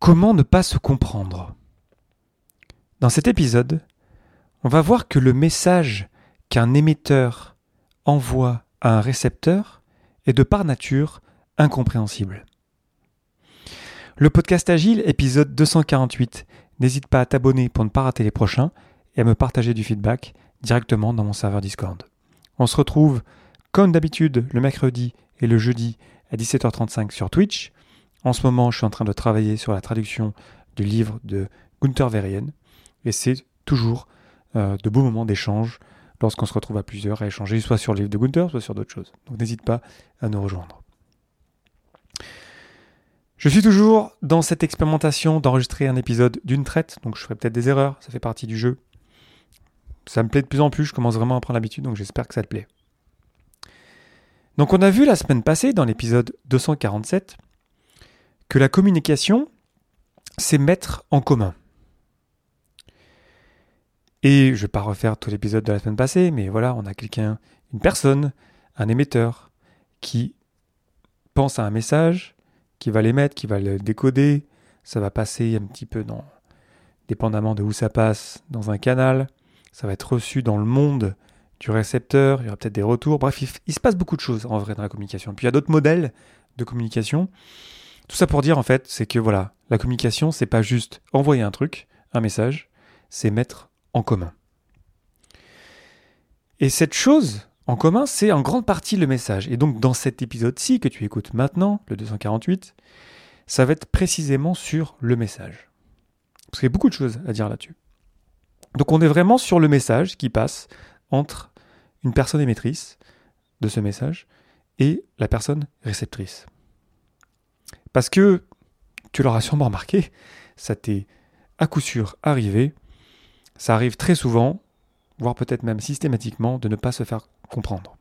Comment ne pas se comprendre? Dans cet épisode, on va voir que le message qu'un émetteur envoie à un récepteur est de par nature incompréhensible. Le podcast Agile, épisode 248. N'hésite pas à t'abonner pour ne pas rater les prochains et à me partager du feedback directement dans mon serveur Discord. On se retrouve comme d'habitude le mercredi et le jeudi à 17h35 sur Twitch. En ce moment, je suis en train de travailler sur la traduction du livre de Gunther Verheyen et c'est toujours euh, de beaux moments d'échange lorsqu'on se retrouve à plusieurs à échanger, soit sur le livre de Gunther, soit sur d'autres choses. Donc n'hésite pas à nous rejoindre. Je suis toujours dans cette expérimentation d'enregistrer un épisode d'une traite, donc je ferai peut-être des erreurs, ça fait partie du jeu. Ça me plaît de plus en plus, je commence vraiment à prendre l'habitude, donc j'espère que ça te plaît. Donc on a vu la semaine passée, dans l'épisode 247, que la communication, c'est mettre en commun. Et je ne vais pas refaire tout l'épisode de la semaine passée, mais voilà, on a quelqu'un, une personne, un émetteur, qui pense à un message, qui va l'émettre, qui va le décoder, ça va passer un petit peu dans, dépendamment de où ça passe, dans un canal, ça va être reçu dans le monde du récepteur, il y aura peut-être des retours, bref, il, il, se passe beaucoup de choses en vrai dans la communication. Puis il y a d'autres modèles de communication. Tout ça pour dire en fait, c'est que voilà, la communication, c'est pas juste envoyer un truc, un message, c'est mettre en commun. Et cette chose en commun, c'est en grande partie le message. Et donc dans cet épisode-ci que tu écoutes maintenant, le 248, ça va être précisément sur le message. Parce qu'il y a beaucoup de choses à dire là-dessus. Donc on est vraiment sur le message qui passe entre une personne émettrice de ce message et la personne réceptrice. Parce que, tu l'auras sûrement remarqué, ça t'est à coup sûr arrivé, ça arrive très souvent, voire peut-être même systématiquement, de ne pas se faire comprendre.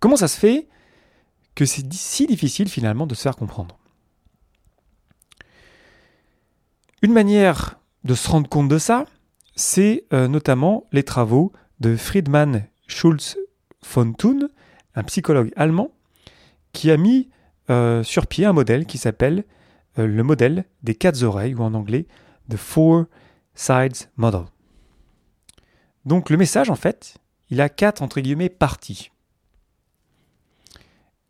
Comment ça se fait que c'est si difficile finalement de se faire comprendre? Une manière de se rendre compte de ça, c'est euh, notamment les travaux de Friedman Schulz von Thun, un psychologue allemand, qui a mis euh, sur pied un modèle qui s'appelle euh, le modèle des quatre oreilles, ou en anglais, The Four Sides Model. Donc le message, en fait, il a quatre, entre guillemets, parties.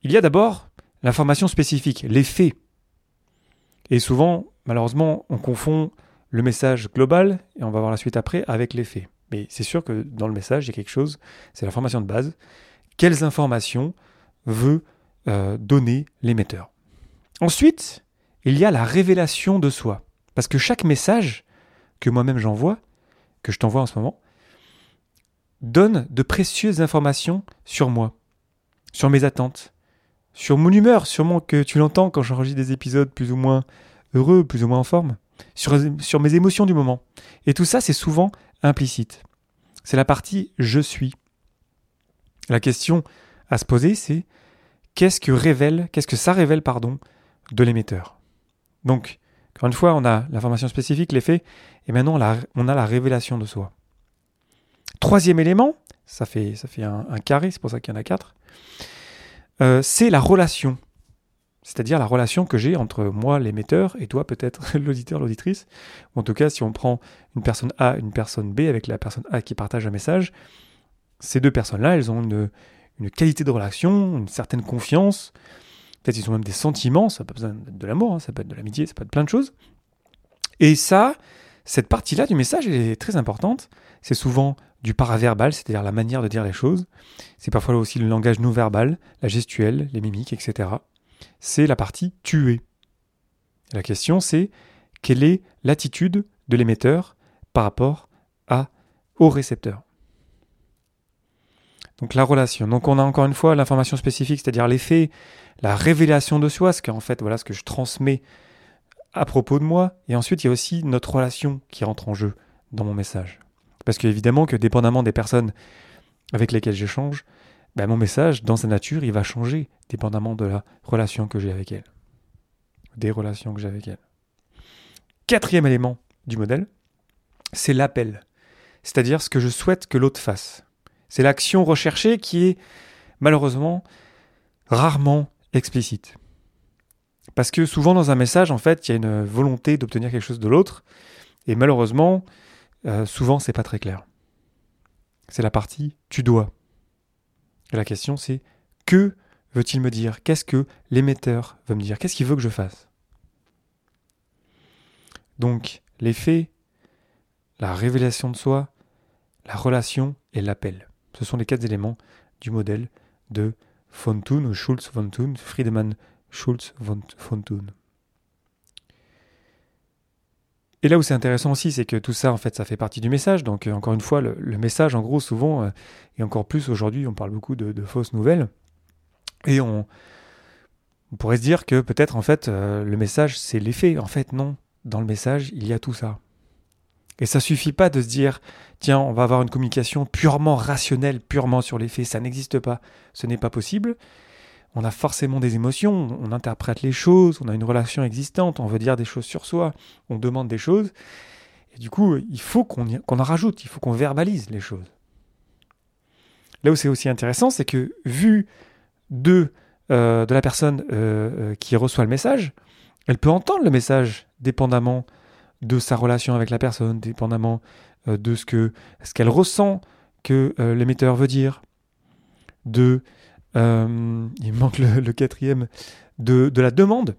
Il y a d'abord l'information spécifique, les faits. Et souvent, malheureusement, on confond le message global, et on va voir la suite après, avec les faits. Mais c'est sûr que dans le message, il y a quelque chose, c'est l'information de base. Quelles informations veut euh, donner l'émetteur. Ensuite, il y a la révélation de soi. Parce que chaque message que moi-même j'envoie, que je t'envoie en ce moment, donne de précieuses informations sur moi, sur mes attentes, sur mon humeur, sûrement que tu l'entends quand j'enregistre des épisodes plus ou moins heureux, plus ou moins en forme, sur, sur mes émotions du moment. Et tout ça, c'est souvent implicite. C'est la partie je suis. La question à se poser, c'est qu'est-ce que ça révèle, pardon, de l'émetteur. Donc, encore une fois, on a l'information spécifique, les faits, et maintenant on a la révélation de soi. Troisième élément, ça fait, ça fait un, carré, c'est pour ça qu'il y en a quatre, euh, c'est la relation. C'est-à-dire la relation que j'ai entre moi, l'émetteur, et toi, peut-être l'auditeur, l'auditrice. En tout cas, si on prend une personne A, une personne B, avec la personne A qui partage un message, ces deux personnes-là, elles ont une, une qualité de relation, une certaine confiance. Peut-être ils ont même des sentiments, ça peut pas besoin de l'amour, hein, ça peut être de l'amitié, ça peut être plein de choses. Et ça, cette partie-là du message est très importante. C'est souvent du paraverbal, c'est-à-dire la manière de dire les choses. C'est parfois aussi le langage non verbal, la gestuelle, les mimiques, etc. C'est la partie tuée. La question, c'est quelle est l'attitude de l'émetteur par rapport à, au récepteur. Donc la relation. Donc on a encore une fois l'information spécifique, c'est-à-dire les faits, la révélation de soi, ce qu'en fait voilà ce que je transmets à propos de moi. Et ensuite il y a aussi notre relation qui rentre en jeu dans mon message. Parce qu'évidemment que dépendamment des personnes avec lesquelles j'échange, ben mon message dans sa nature il va changer dépendamment de la relation que j'ai avec elles, des relations que j'ai avec elles. Quatrième élément du modèle, c'est l'appel, c'est-à-dire ce que je souhaite que l'autre fasse. C'est l'action recherchée qui est malheureusement rarement explicite. Parce que souvent dans un message, en fait, il y a une volonté d'obtenir quelque chose de l'autre. Et malheureusement, euh, souvent, c'est pas très clair. C'est la partie tu dois. La question, c'est que veut-il me dire? Qu'est-ce que l'émetteur veut me dire? Qu'est-ce qu'il veut que je fasse? Donc, les faits, la révélation de soi, la relation et l'appel. Ce sont les quatre éléments du modèle de von Thun ou Schulz von Thun, Friedemann Schulz von, Thun. Et là où c'est intéressant aussi, c'est que tout ça, en fait, ça fait partie du message. Donc, euh, encore une fois, le, message, en gros, souvent, euh, et encore plus aujourd'hui, on parle beaucoup de, fausses nouvelles. Et on, pourrait se dire que peut-être, en fait, euh, le message, c'est l'effet. En fait, non. Dans le message, il y a tout ça. Et ça suffit pas de se dire, tiens, on va avoir une communication purement rationnelle, purement sur les faits. Ça n'existe pas. Ce n'est pas possible. On a forcément des émotions, on interprète les choses, on a une relation existante, on veut dire des choses sur soi, on demande des choses. Et du coup, il faut qu'on en rajoute, il faut qu'on verbalise les choses. Là où c'est aussi intéressant, c'est que vu de, euh, la personne euh, euh, qui reçoit le message, elle peut entendre le message dépendamment de sa relation avec la personne, dépendamment euh, de ce que ce qu'elle ressent que euh, l'émetteur veut dire, de euh, il manque le, quatrième de, la demande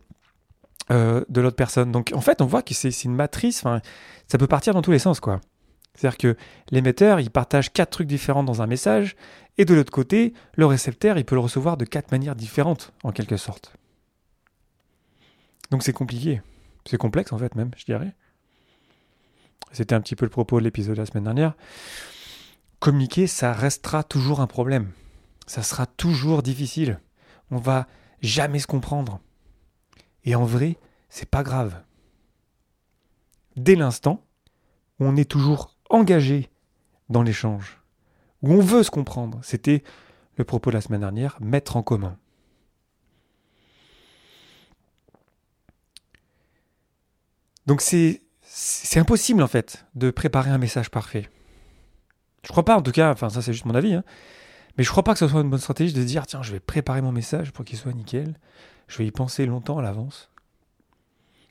de l'autre personne. Donc en fait, on voit que c'est une matrice. Ça peut partir dans tous les sens, quoi. C'est-à-dire que l'émetteur, il partage quatre trucs différents dans un message, et de l'autre côté, le récepteur, il peut le recevoir de quatre manières différentes, en quelque sorte. Donc c'est compliqué. C'est complexe, en fait, même, je dirais c'était un petit peu le propos de l'épisode de la semaine dernière, communiquer, ça restera toujours un problème. Ça sera toujours difficile. On va jamais se comprendre. Et en vrai, c'est pas grave. Dès l'instant où on est toujours engagé dans l'échange, où on veut se comprendre, c'était le propos de la semaine dernière, mettre en commun. Donc c'est c'est impossible en fait de préparer un message parfait. Je crois pas en tout cas, enfin ça c'est juste mon avis, hein, mais je crois pas que ce soit une bonne stratégie de se dire tiens je vais préparer mon message pour qu'il soit nickel, je vais y penser longtemps à l'avance.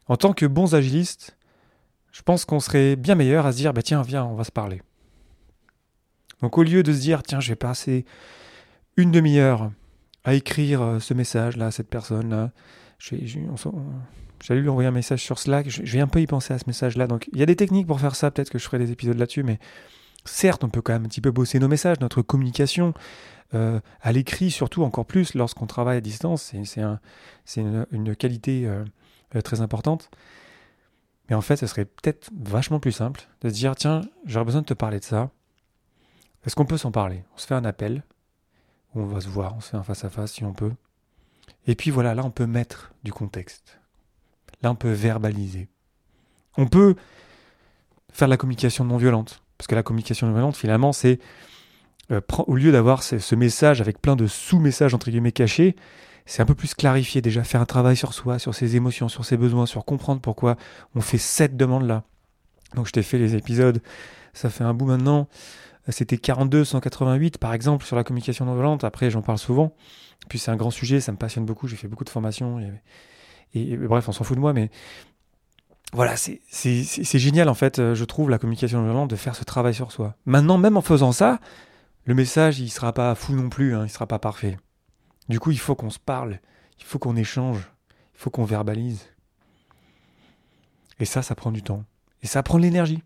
En tant que bons agilistes, je pense qu'on serait bien meilleur à se dire bah tiens viens on va se parler. Donc au lieu de se dire tiens je vais passer une demi-heure à écrire euh, ce message là à cette personne là, J'allais lui envoyer un message sur Slack. Je, vais un peu y penser à ce message-là. Donc, il y a des techniques pour faire ça. Peut-être que je ferai des épisodes là-dessus. Mais certes, on peut quand même un petit peu bosser nos messages, notre communication. Euh, à l'écrit, surtout encore plus lorsqu'on travaille à distance. C'est un, une, qualité euh, euh, très importante. Mais en fait, ce serait peut-être vachement plus simple de se dire tiens, j'aurais besoin de te parler de ça. Est-ce qu'on peut s'en parler? On se fait un appel, on va se voir, on se fait un face-à-face si on peut. Et puis voilà, là, on peut mettre du contexte. Là, on peut verbaliser. On peut faire de la communication non violente. Parce que la communication non violente, finalement, c'est euh, au lieu d'avoir ce, message avec plein de sous-messages entre guillemets cachés, c'est un peu plus clarifié déjà, faire un travail sur soi, sur ses émotions, sur ses besoins, sur comprendre pourquoi on fait cette demande-là. Donc je t'ai fait les épisodes, ça fait un bout maintenant. C'était 42, 188 par exemple sur la communication non violente. Après, j'en parle souvent. Puis c'est un grand sujet, ça me passionne beaucoup. J'ai fait beaucoup de formations. Et, bref, on s'en fout de moi, mais voilà, c'est génial en fait, euh, je trouve, la communication violente, de faire ce travail sur soi. Maintenant, même en faisant ça, le message, il sera pas fou non plus, hein, il sera pas parfait. Du coup, il faut qu'on se parle, il faut qu'on échange, il faut qu'on verbalise. Et ça, ça prend du temps. Et ça prend de l'énergie.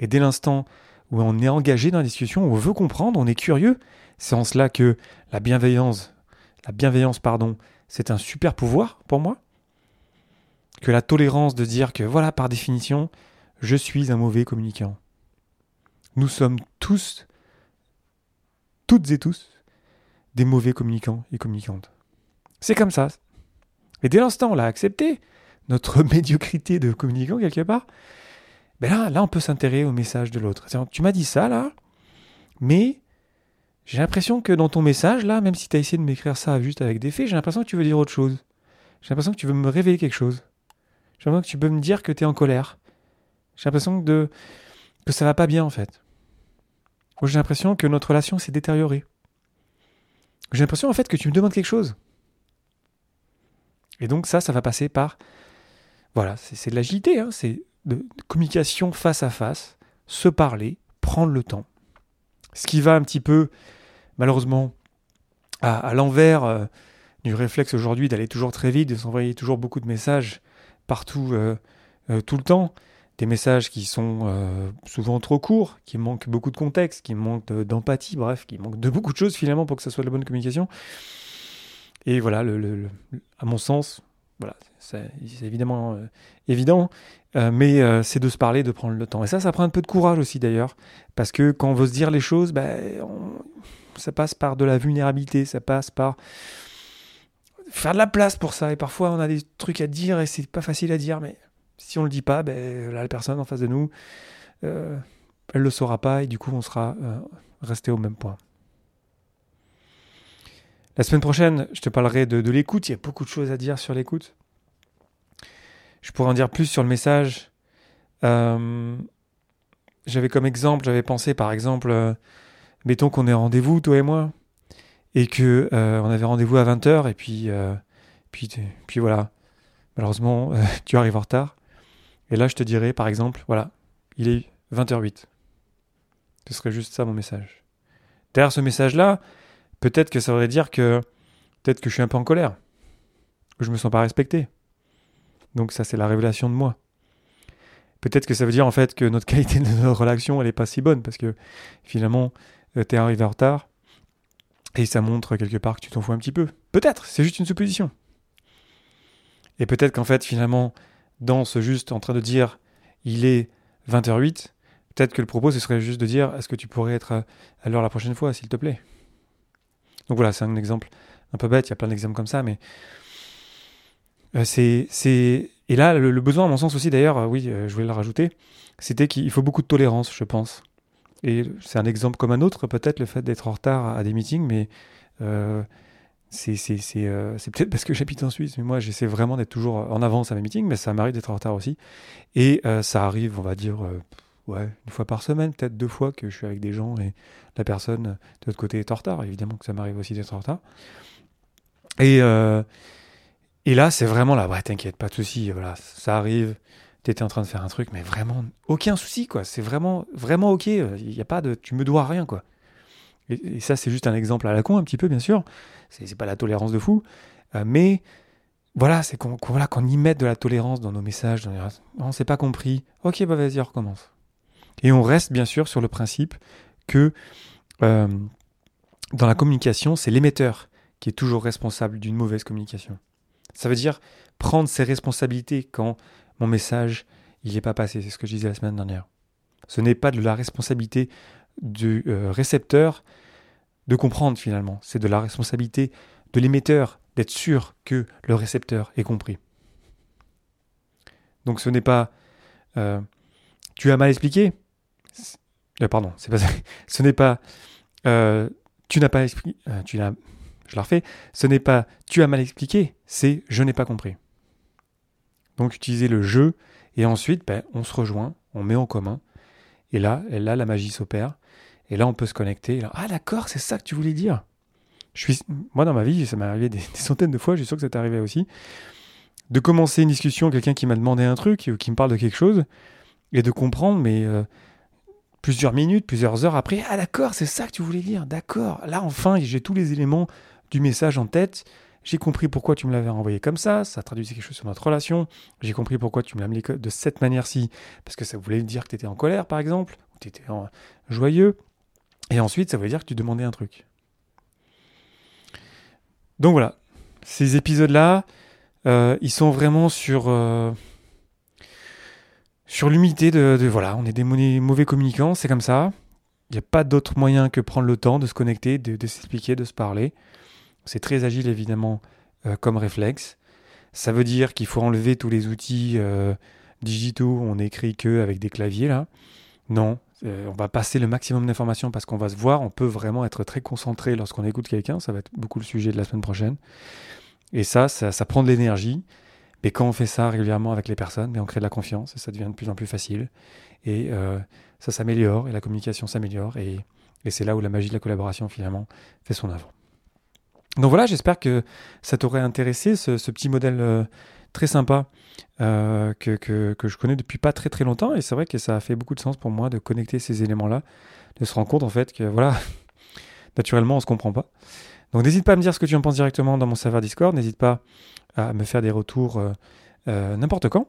Et dès l'instant où on est engagé dans la discussion, on veut comprendre, on est curieux, c'est en cela que la bienveillance, la bienveillance, pardon, c'est un super pouvoir pour moi. Que la tolérance de dire que voilà, par définition, je suis un mauvais communicant. Nous sommes tous, toutes et tous, des mauvais communicants et communicantes. C'est comme ça. Et dès l'instant, on l'a accepté, notre médiocrité de communicant quelque part, ben là, là, on peut s'intéresser au message de l'autre. Tu m'as dit ça, là, mais j'ai l'impression que dans ton message, là, même si tu as essayé de m'écrire ça juste avec des faits, j'ai l'impression que tu veux dire autre chose. J'ai l'impression que tu veux me révéler quelque chose. J'ai l'impression que tu peux me dire que tu es en colère. J'ai l'impression que, ça va pas bien, en fait. J'ai l'impression que notre relation s'est détériorée. J'ai l'impression, en fait, que tu me demandes quelque chose. Et donc ça, ça va passer par, voilà, c'est de l'agilité, hein, de, communication face à face, se parler, prendre le temps. Ce qui va un petit peu, malheureusement, à, l'envers euh, du réflexe aujourd'hui d'aller toujours très vite, de s'envoyer toujours beaucoup de messages partout, euh, euh, tout le temps. Des messages qui sont souvent trop courts, qui manquent beaucoup de contexte, qui manquent d'empathie, bref, qui manquent de beaucoup de choses finalement pour que ça soit de la bonne communication. Et voilà, à mon sens, voilà, c'est évidemment évident, mais c'est de se parler, de prendre le temps. Et ça, ça prend un peu de courage aussi d'ailleurs, parce que quand on veut se dire les choses, ben, ça passe par de la vulnérabilité, ça passe par faire de la place pour ça. Et parfois, on a des trucs à dire et c'est pas facile à dire, mais si on le dit pas, ben, la personne en face de nous, euh, elle le saura pas et du coup, on sera euh, resté au même point. La semaine prochaine, je te parlerai de, l'écoute. Il y a beaucoup de choses à dire sur l'écoute. Je pourrais en dire plus sur le message. Euh, j'avais comme exemple, j'avais pensé par exemple, mettons qu'on ait rendez-vous, toi et moi, et que euh, on avait rendez-vous à 20h et puis euh, puis puis voilà malheureusement euh, tu arrives en retard et là je te dirais par exemple voilà il est 20h08 ce serait juste ça mon message derrière ce message là peut-être que ça voudrait dire que peut-être que je suis un peu en colère que je me sens pas respecté donc ça c'est la révélation de moi peut-être que ça veut dire en fait que notre qualité de notre relation elle est pas si bonne parce que finalement tu es arrivé en retard et ça montre quelque part que tu t'en fous un petit peu. Peut-être, c'est juste une supposition. Et peut-être qu'en fait, finalement, dans ce juste en train de dire il est 20h08, peut-être que le propos, ce serait juste de dire est-ce que tu pourrais être à l'heure la prochaine fois, s'il te plaît? Donc voilà, c'est un exemple un peu bête, il y a plein d'exemples comme ça, mais euh, c'est. Et là, le, besoin, à mon sens aussi, d'ailleurs, euh, oui, euh, je voulais le rajouter, c'était qu'il faut beaucoup de tolérance, je pense. Et c'est un exemple comme un autre, peut-être le fait d'être en retard à des meetings, mais euh, c'est peut-être parce que j'habite en Suisse, mais moi j'essaie vraiment d'être toujours en avance à mes meetings, mais ça m'arrive d'être en retard aussi. Et ça arrive, on va dire, ouais, une fois par semaine, peut-être deux fois que je suis avec des gens et la personne de l'autre côté est en retard. Évidemment que ça m'arrive aussi d'être en retard. Et, et là, c'est vraiment là, ouais, t'inquiète, pas de souci, voilà, ça arrive tu étais en train de faire un truc, mais vraiment, aucun souci, quoi. C'est vraiment, vraiment ok. Il a pas de, tu me dois rien, quoi. Et, ça, c'est juste un exemple à la con, un petit peu, bien sûr. C'est pas la tolérance de fou. Euh, mais voilà, c'est qu'on voilà, y mette de la tolérance dans nos messages. Dans On s'est pas compris. Ok, bah vas-y, on recommence. Et on reste, bien sûr, sur le principe que euh, dans la communication, c'est l'émetteur qui est toujours responsable d'une mauvaise communication. Ça veut dire prendre ses responsabilités quand mon message, il n'est pas passé. C'est ce que je disais la semaine dernière. Ce n'est pas de la responsabilité du euh, récepteur de comprendre finalement. C'est de la responsabilité de l'émetteur d'être sûr que le récepteur ait compris. Donc ce n'est pas euh, tu as mal expliqué? Euh, pardon. Ce n'est pas tu n'as pas expliqué. l'as. Je la refais. Ce n'est pas tu as mal expliqué. C'est je n'ai pas compris. Donc utiliser le jeu et ensuite ben, on se rejoint, on met en commun et là, la magie s'opère et là on peut se connecter. ah d'accord, c'est ça que tu voulais dire. Je moi dans ma vie, ça m'est arrivé des, centaines de fois, je suis sûr que ça t'est arrivé aussi, de commencer une discussion, quelqu'un qui m'a demandé un truc ou qui me parle de quelque chose et de comprendre, mais euh, plusieurs minutes, plusieurs heures après, ah d'accord, c'est ça que tu voulais dire, d'accord. Là enfin, j'ai tous les éléments du message en tête j'ai compris pourquoi tu me l'avais envoyé comme ça, ça traduisait quelque chose sur notre relation. J'ai compris pourquoi tu me l'as mis de cette manière-ci, parce que ça voulait dire que tu étais en colère, par exemple, ou tu étais joyeux. Et ensuite, ça voulait dire que tu demandais un truc. Donc voilà, ces épisodes-là, euh, ils sont vraiment sur, euh, sur l'humilité de, Voilà, on est des mauvais communicants, c'est comme ça. Il n'y a pas d'autre moyen que prendre le temps de se connecter, de s'expliquer, de se parler. C'est très agile évidemment euh, comme réflexe. Ça veut dire qu'il faut enlever tous les outils euh, digitaux, on écrit que avec des claviers là. Non, euh, on va passer le maximum d'informations parce qu'on va se voir, on peut vraiment être très concentré lorsqu'on écoute quelqu'un, ça va être beaucoup le sujet de la semaine prochaine. Et ça, ça, prend de l'énergie. Mais quand on fait ça régulièrement avec les personnes, mais on crée de la confiance et ça devient de plus en plus facile. Et ça s'améliore et la communication s'améliore. Et, et c'est là où la magie de la collaboration finalement fait son œuvre. Donc voilà, j'espère que ça t'aurait intéressé, ce, petit modèle euh, très sympa euh, que, que, je connais depuis pas très très longtemps. Et c'est vrai que ça a fait beaucoup de sens pour moi de connecter ces éléments-là, de se rendre compte en fait que voilà, naturellement on se comprend pas. Donc n'hésite pas à me dire ce que tu en penses directement dans mon serveur Discord, n'hésite pas à me faire des retours euh, n'importe quand.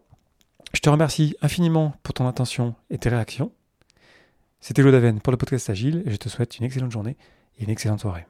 Je te remercie infiniment pour ton attention et tes réactions. C'était Claude Aven pour le podcast Agile et je te souhaite une excellente journée et une excellente soirée.